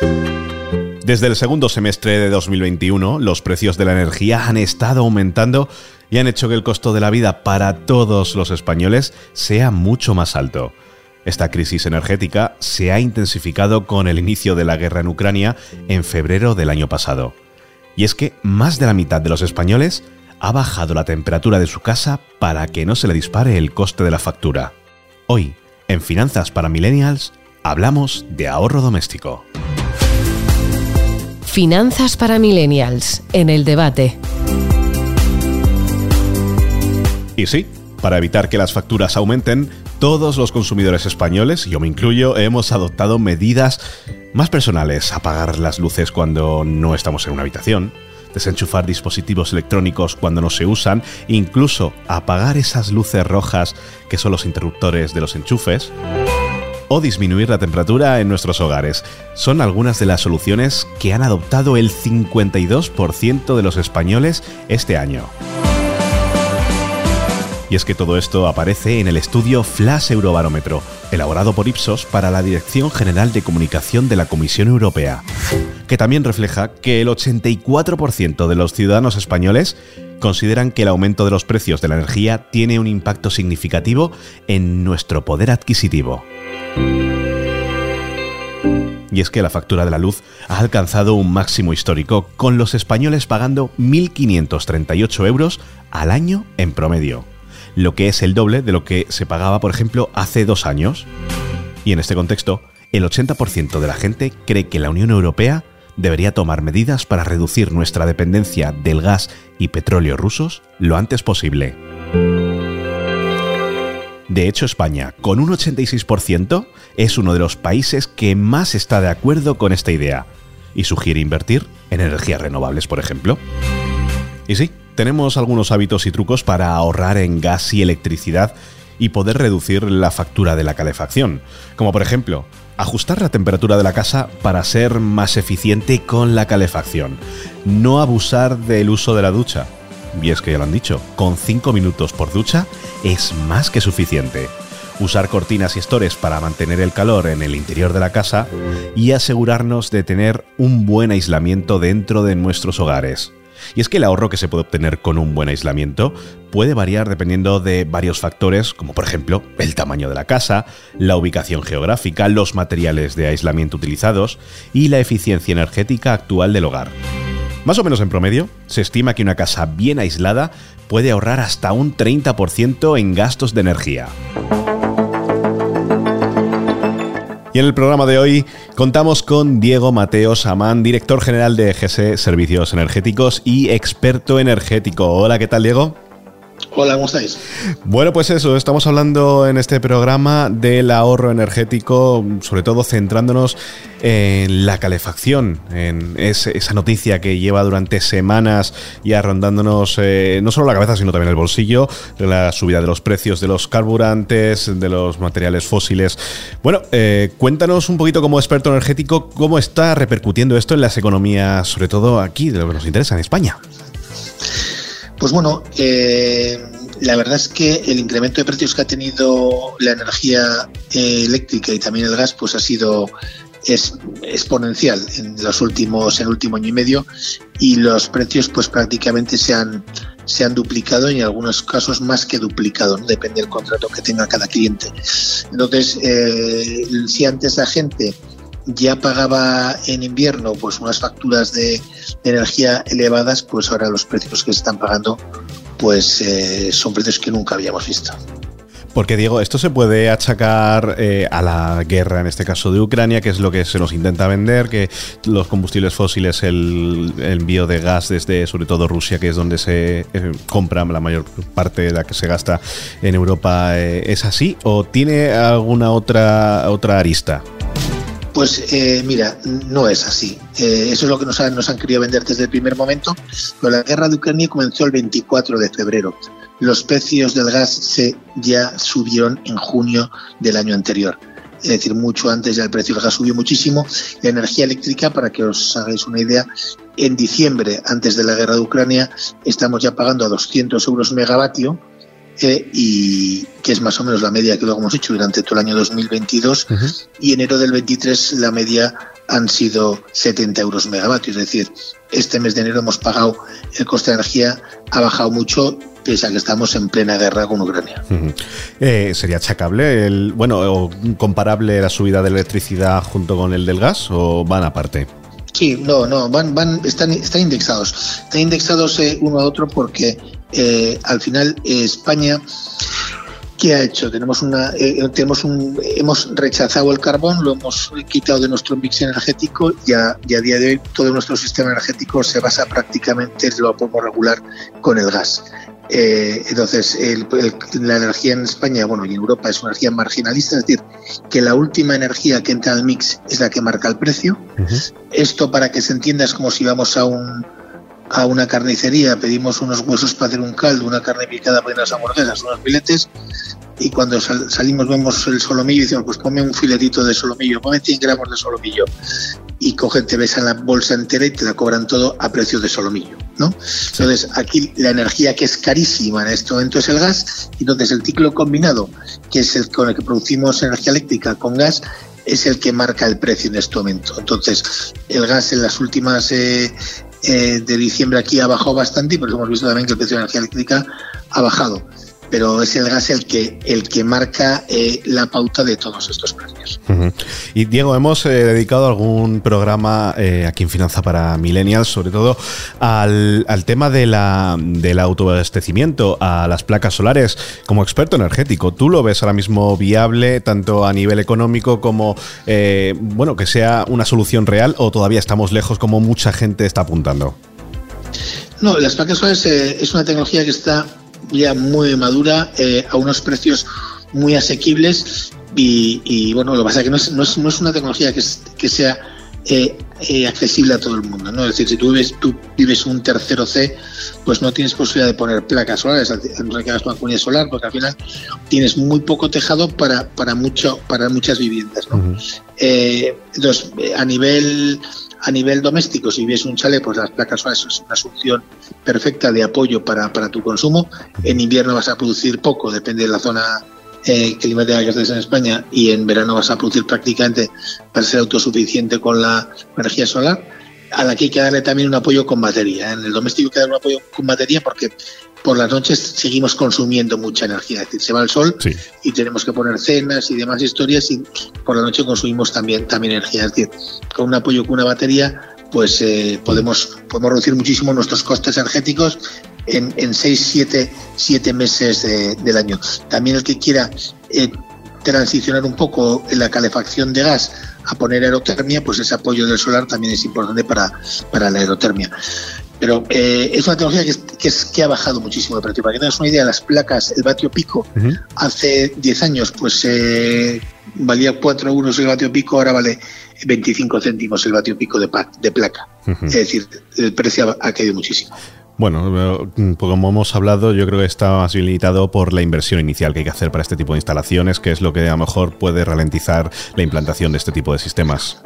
Desde el segundo semestre de 2021, los precios de la energía han estado aumentando y han hecho que el costo de la vida para todos los españoles sea mucho más alto. Esta crisis energética se ha intensificado con el inicio de la guerra en Ucrania en febrero del año pasado. Y es que más de la mitad de los españoles ha bajado la temperatura de su casa para que no se le dispare el coste de la factura. Hoy, en Finanzas para Millennials, hablamos de ahorro doméstico. Finanzas para Millennials, en el debate. Y sí, para evitar que las facturas aumenten, todos los consumidores españoles, yo me incluyo, hemos adoptado medidas más personales. Apagar las luces cuando no estamos en una habitación, desenchufar dispositivos electrónicos cuando no se usan, incluso apagar esas luces rojas que son los interruptores de los enchufes o disminuir la temperatura en nuestros hogares. Son algunas de las soluciones que han adoptado el 52% de los españoles este año. Y es que todo esto aparece en el estudio Flash Eurobarómetro, elaborado por Ipsos para la Dirección General de Comunicación de la Comisión Europea, que también refleja que el 84% de los ciudadanos españoles consideran que el aumento de los precios de la energía tiene un impacto significativo en nuestro poder adquisitivo. Y es que la factura de la luz ha alcanzado un máximo histórico, con los españoles pagando 1.538 euros al año en promedio lo que es el doble de lo que se pagaba, por ejemplo, hace dos años. Y en este contexto, el 80% de la gente cree que la Unión Europea debería tomar medidas para reducir nuestra dependencia del gas y petróleo rusos lo antes posible. De hecho, España, con un 86%, es uno de los países que más está de acuerdo con esta idea y sugiere invertir en energías renovables, por ejemplo. Y sí, tenemos algunos hábitos y trucos para ahorrar en gas y electricidad y poder reducir la factura de la calefacción, como por ejemplo, ajustar la temperatura de la casa para ser más eficiente con la calefacción, no abusar del uso de la ducha. Y es que ya lo han dicho, con 5 minutos por ducha es más que suficiente. Usar cortinas y estores para mantener el calor en el interior de la casa y asegurarnos de tener un buen aislamiento dentro de nuestros hogares. Y es que el ahorro que se puede obtener con un buen aislamiento puede variar dependiendo de varios factores, como por ejemplo el tamaño de la casa, la ubicación geográfica, los materiales de aislamiento utilizados y la eficiencia energética actual del hogar. Más o menos en promedio, se estima que una casa bien aislada puede ahorrar hasta un 30% en gastos de energía. Y en el programa de hoy contamos con Diego Mateo Samán, director general de EGS Servicios Energéticos y experto energético. Hola, ¿qué tal, Diego? Hola, ¿cómo estáis? Bueno, pues eso, estamos hablando en este programa del ahorro energético, sobre todo centrándonos en la calefacción, en esa noticia que lleva durante semanas ya rondándonos eh, no solo la cabeza, sino también el bolsillo, la subida de los precios de los carburantes, de los materiales fósiles. Bueno, eh, cuéntanos un poquito como experto energético cómo está repercutiendo esto en las economías, sobre todo aquí, de lo que nos interesa en España. Pues bueno, eh, la verdad es que el incremento de precios que ha tenido la energía eh, eléctrica y también el gas, pues ha sido exponencial en los últimos en el último año y medio y los precios pues prácticamente se han se han duplicado y en algunos casos más que duplicado, depende del contrato que tenga cada cliente. Entonces, eh, si antes la gente ya pagaba en invierno pues unas facturas de, energía elevadas, pues ahora los precios que se están pagando pues eh, son precios que nunca habíamos visto. Porque Diego, esto se puede achacar eh, a la guerra, en este caso de Ucrania, que es lo que se nos intenta vender, que los combustibles fósiles, el, envío de gas desde sobre todo Rusia, que es donde se eh, compra la mayor parte de la que se gasta en Europa, ¿es así? ¿O tiene alguna otra, otra arista? Pues eh, mira, no es así. Eh, eso es lo que nos han, nos han querido vender desde el primer momento. Pero la guerra de Ucrania comenzó el 24 de febrero. Los precios del gas se ya subieron en junio del año anterior. Es decir, mucho antes ya el precio del gas subió muchísimo. La energía eléctrica, para que os hagáis una idea, en diciembre, antes de la guerra de Ucrania, estamos ya pagando a 200 euros megavatio y que es más o menos la media que lo hemos hecho durante todo el año 2022 y enero del 23 la media han sido 70 euros megavatios. Es decir, este mes de enero hemos pagado, el coste de energía ha bajado mucho pese a que estamos en plena guerra con Ucrania. Eh, ¿Sería achacable, el, bueno, o comparable la subida de electricidad junto con el del gas o van aparte? Sí, no, no, van, van, están, están indexados. Están indexados eh, uno a otro porque eh, al final España ¿Qué ha hecho? Tenemos una, eh, tenemos un, hemos rechazado el carbón, lo hemos quitado de nuestro mix energético y a, día de hoy todo nuestro sistema energético se basa prácticamente, lo podemos regular con el gas. Eh, entonces, la energía en España, bueno, y en Europa es una energía marginalista, es decir, que la última energía que entra al mix es la que marca el precio. Esto, para que se entienda, es como si vamos a un, a una carnicería, pedimos unos huesos para hacer un caldo, una carne picada para unas hamburguesas, unos filetes, y cuando salimos vemos el solomillo y decimos, pues ponme un filetito de solomillo, ponme 100 gramos de solomillo. Y cogen, te besan la bolsa entera y te la cobran todo a precio de solomillo, ¿no? Entonces, aquí la energía que es carísima en este momento es el gas, y entonces el ciclo combinado, que es el con el que producimos energía eléctrica con gas, es el que marca el precio en este momento. Entonces, el gas en las últimas eh, eh, de diciembre aquí ha bajado bastante y por eso hemos visto también que el precio de energía eléctrica ha bajado pero es el gas el que, el que marca eh, la pauta de todos estos precios. Y Diego, hemos eh, dedicado algún programa aquí en Finanza para Millennials, sobre todo al, tema de la, del autoabastecimiento a las placas solares. Como experto energético, ¿tú lo ves ahora mismo viable tanto a nivel económico como, eh, bueno, que sea una solución real o todavía estamos lejos como mucha gente está apuntando? No, las placas solares es una tecnología que está ya muy madura, eh, a unos precios muy asequibles y, bueno, lo que pasa es que no es, no es, no es una tecnología que, que sea eh, eh, accesible a todo el mundo. ¿no? Es decir, si tú vives, tú vives un tercero C, pues no tienes posibilidad de poner placas solares, no que hagas una comunidad solar, porque al final tienes muy poco tejado para, para, mucho, para muchas viviendas. ¿no? entonces, a nivel a nivel doméstico, si vives un chalet, pues las placas solares es una solución perfecta de apoyo para, para tu consumo. En invierno vas a producir poco, depende de la zona eh, climática que estés en España, y en verano vas a producir prácticamente para ser autosuficiente con la energía solar a la que hay que darle también un apoyo con batería. En el doméstico hay que darle un apoyo con batería porque por las noches seguimos consumiendo mucha energía. Es decir, se va el sol y tenemos que poner cenas y demás historias y por la noche consumimos también, también energía. Es decir, con un apoyo con una batería pues eh, podemos, podemos reducir muchísimo nuestros costes energéticos en, en 6, 7, meses del año. También el que quiera eh, transicionar un poco en la calefacción de gas a poner aerotermia, pues ese apoyo del solar también es importante para, para la aerotermia. Pero eh, es una tecnología que, es, que, ha bajado muchísimo de precio. Para que tengas una idea, las placas, el vatio pico, hace 10 años, pues eh, valía 4 euros el vatio pico, ahora vale 25 céntimos el vatio pico de, de placa. Es decir, el precio ha caído muchísimo. Bueno, mm, como hemos hablado, yo creo que está más limitado por la inversión inicial que hay que hacer para este tipo de instalaciones, que es lo que a lo mejor puede ralentizar la implantación de este tipo de sistemas.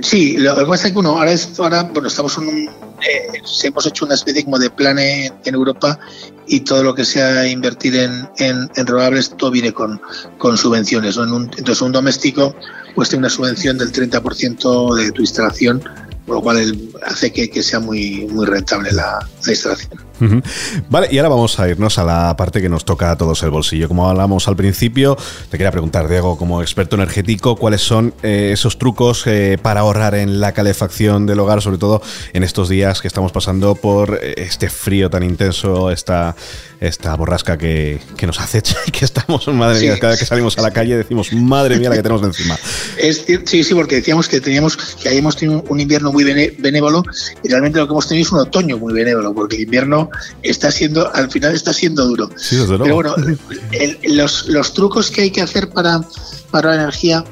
Sí, lo que pasa es que ahora, ahora bueno, estamos en un, eh, hemos hecho una especie como de plan en, Europa y todo lo que sea invertir en, en, renovables, todo viene con, subvenciones. entonces, un doméstico pues tiene una subvención del 30% de tu instalación por lo cual hace que, sea muy, muy rentable la, instalación. Vale, y ahora vamos a irnos a la parte que nos toca a todos el bolsillo. Como hablamos al principio, te quería preguntar, Diego, como experto energético, ¿cuáles son eh, esos trucos eh, para ahorrar en la calefacción del hogar, sobre todo en estos días que estamos pasando por eh, este frío tan intenso, esta, esta borrasca que, nos acecha y que estamos, madre mía, cada vez que salimos a la calle decimos, madre mía, la que tenemos encima. Es, sí, sí, porque decíamos que teníamos que habíamos tenido un invierno muy benévolo y realmente lo que hemos tenido es un otoño muy benévolo, porque el invierno está siendo, al final está siendo duro. Pero bueno, los, los trucos que hay que hacer para, para la energía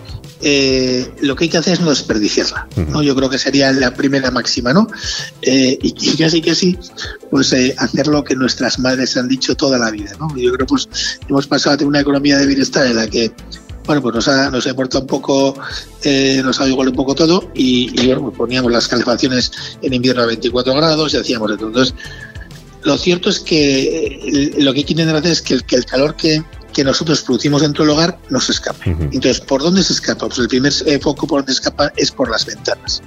eh, lo que hay que hacer es no desperdiciarla. ¿no? Yo creo que sería la primera máxima, ¿no? Eh, y, casi que sí, pues eh, hacer lo que nuestras madres han dicho toda la vida, ¿no? Yo creo pues hemos pasado a tener una economía de bienestar en la que bueno, pues nos ha, nos importado un poco, eh, nos ha igual un poco todo y, bueno, pues poníamos las calefacciones en invierno a 24 grados y hacíamos de todo. Entonces, lo cierto es que eh, lo que hay que intentar hacer es que el, que el calor que, que nosotros producimos dentro del hogar no se escape. Entonces, ¿por dónde se escapa? Pues el primer eh, foco por donde escapa es por las ventanas.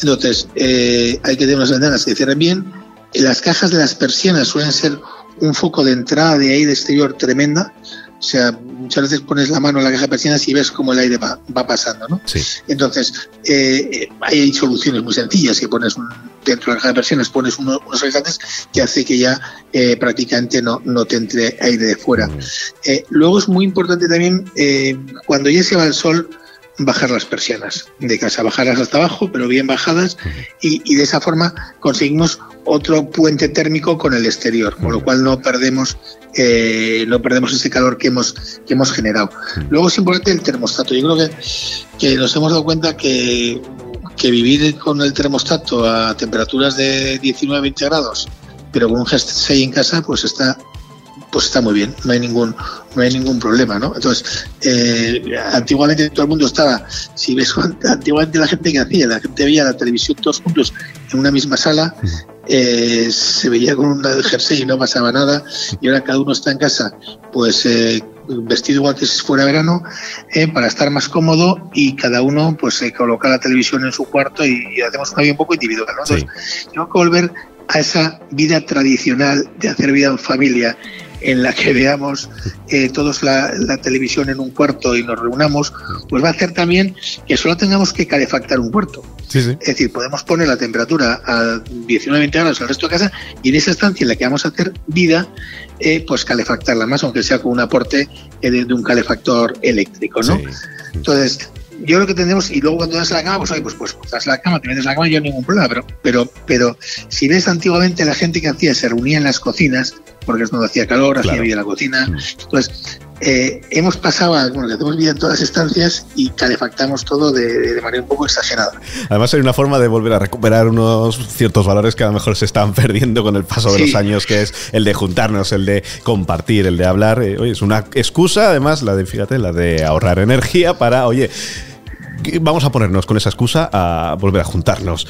Entonces, eh, hay que tener unas ventanas que cierren bien. Las cajas de las persianas suelen ser un foco de entrada de aire exterior tremenda. O sea, muchas veces pones la mano en la caja de persianas y ves cómo el aire va, pasando, ¿no? Sí. Entonces, eh, hay soluciones muy sencillas que pones dentro de la caja de persianas, pones unos, unos que hace que ya eh, prácticamente no, no te entre aire de fuera. Mm. Eh, luego es muy importante también, eh, cuando ya se va el sol, bajar las persianas de casa, bajarlas hasta abajo, pero bien bajadas, y, y de esa forma conseguimos otro puente térmico con el exterior, con lo cual no perdemos eh, no perdemos ese calor que hemos que hemos generado. Luego es importante el termostato. Yo creo que, que nos hemos dado cuenta que, que vivir con el termostato a temperaturas de 19-20 grados, pero con un G6 en casa, pues está pues está muy bien, no hay ningún, no hay ningún problema, ¿no? Entonces, eh, antiguamente todo el mundo estaba, si ves, antiguamente la gente que hacía, la gente veía la televisión todos juntos en una misma sala, eh, se veía con un jersey y no pasaba nada, y ahora cada uno está en casa, pues eh, vestido igual que si fuera verano, eh, para estar más cómodo y cada uno pues se coloca la televisión en su cuarto y, y hacemos una vida un poco individual, ¿no? Entonces, tengo que volver a esa vida tradicional de hacer vida en familia en la que veamos eh, todos la, la, televisión en un cuarto y nos reunamos, pues va a hacer también que solo tengamos que calefactar un cuarto. Sí, sí. Es decir, podemos poner la temperatura a 19-20 grados el resto de casa y en esa estancia en la que vamos a hacer vida, eh, pues calefactarla más, aunque sea con un aporte eh, de, de, un calefactor eléctrico, ¿no? Sí. Entonces, yo lo que tenemos, y luego cuando das la cama, pues oye, pues, pues das la cama, te metes la cama, yo no ningún problema, pero, pero, pero si ves antiguamente la gente que hacía, se reunía en las cocinas, porque es cuando hacía calor, Claro. hacía vida en la cocina, entonces eh, hemos pasado, a- bueno, que hacemos vida en todas las estancias y calefactamos todo de, manera un poco exagerada. Además hay una forma de volver a recuperar unos ciertos valores que a lo mejor se están perdiendo con el paso de los años, que es el de juntarnos, el de compartir, el de hablar. Eh, oye, es una excusa, además, la de, fíjate, la de ahorrar energía para, oye, vamos a ponernos con esa excusa a volver a juntarnos.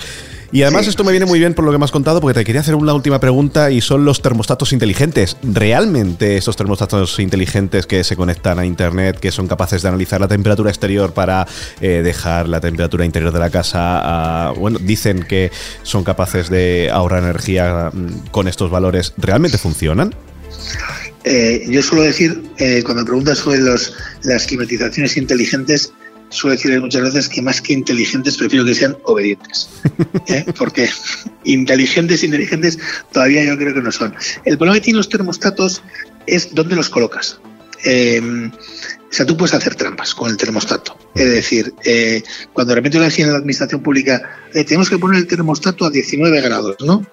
Y además Sí, esto me viene muy bien por lo que me has contado, porque te quería hacer una última pregunta y son los termostatos inteligentes. ¿Realmente estos termostatos inteligentes que se conectan a Internet, que son capaces de analizar la temperatura exterior para eh, dejar la temperatura interior de la casa, a- bueno, dicen que son capaces de ahorrar energía mm, con estos valores, ¿realmente funcionan? Eh, yo suelo decir, eh, cuando me preguntas sobre los, las climatizaciones inteligentes, suelo decirles muchas veces que más que inteligentes prefiero que sean obedientes. ¿eh? Porque inteligentes, inteligentes todavía yo creo que no son. El problema que tienen los termostatos es dónde los colocas. Eh, o sea, tú puedes hacer trampas con el termostato. Es decir, eh, cuando de repente le decía en la administración pública, eh, tenemos que poner el termostato a 19 grados, ¿no?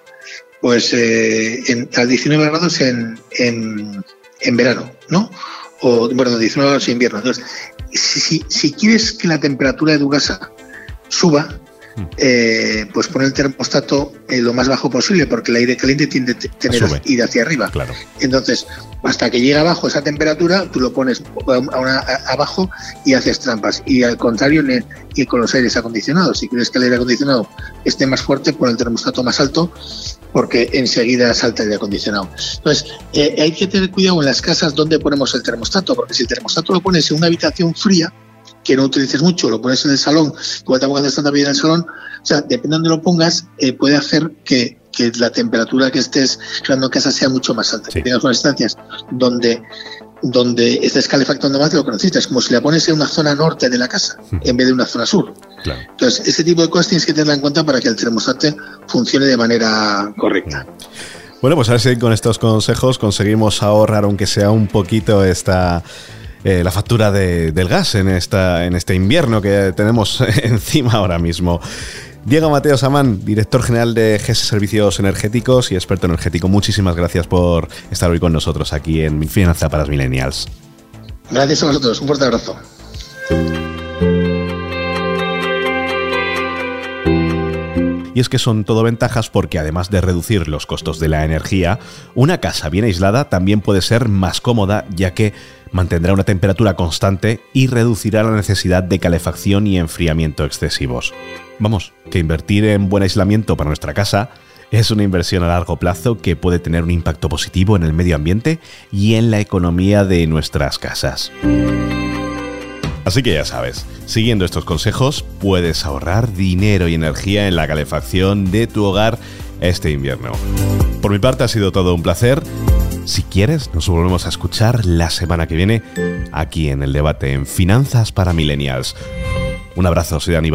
Pues eh, en, a 19 grados en, en, en verano, ¿no? O, bueno, 19 grados en invierno. Entonces, si, si, si quieres que la temperatura de tu casa suba, eh, pues pon el termostato eh, lo más bajo posible, porque el aire caliente tiende a tener ir hacia arriba. Claro. Entonces, hasta que llega abajo esa temperatura, tú lo pones a una- a- abajo y haces trampas. Y al contrario, en el- y con los aires acondicionados. Si quieres que el aire acondicionado esté más fuerte, pon el termostato más alto, porque enseguida salta el aire acondicionado. Entonces, eh, hay que tener cuidado en las casas donde ponemos el termostato, porque si el termostato lo pones en una habitación fría, que no utilices mucho, lo pones en el salón, igual tampoco haces tanta vida en el salón, o sea, depende de donde lo pongas, eh, puede hacer que, que la temperatura que estés creando en casa sea mucho más alta. Sí. Que tengas unas estancias donde, donde estés calefactando más de lo que necesitas, como si la pones en una zona norte de la casa en vez de una zona sur. Claro. Entonces, ese tipo de cosas tienes que tenerla en cuenta para que el termostato funcione de manera correcta. Bueno, pues a ver si con estos consejos conseguimos ahorrar, aunque sea un poquito, esta. Eh, la factura de- del gas en, esta, en este invierno que tenemos encima ahora mismo. Diego Mateo Samán, director general de GES Servicios Energéticos y experto energético, muchísimas gracias por estar hoy con nosotros aquí en Finanza para los Millennials. Gracias a vosotros, un fuerte abrazo. Y es que son todo ventajas porque además de reducir los costos de la energía, una casa bien aislada también puede ser más cómoda ya que mantendrá una temperatura constante y reducirá la necesidad de calefacción y enfriamiento excesivos. Vamos, que invertir en buen aislamiento para nuestra casa Es una inversión a largo plazo que puede tener un impacto positivo en el medio ambiente y en la economía de nuestras casas. Así que ya sabes, siguiendo estos consejos puedes ahorrar dinero y energía en la calefacción de tu hogar este invierno. Por mi parte ha sido todo un placer. Si quieres, nos volvemos a escuchar la semana que viene aquí en el debate en Finanzas para Millennials. Un abrazo, soy Dani.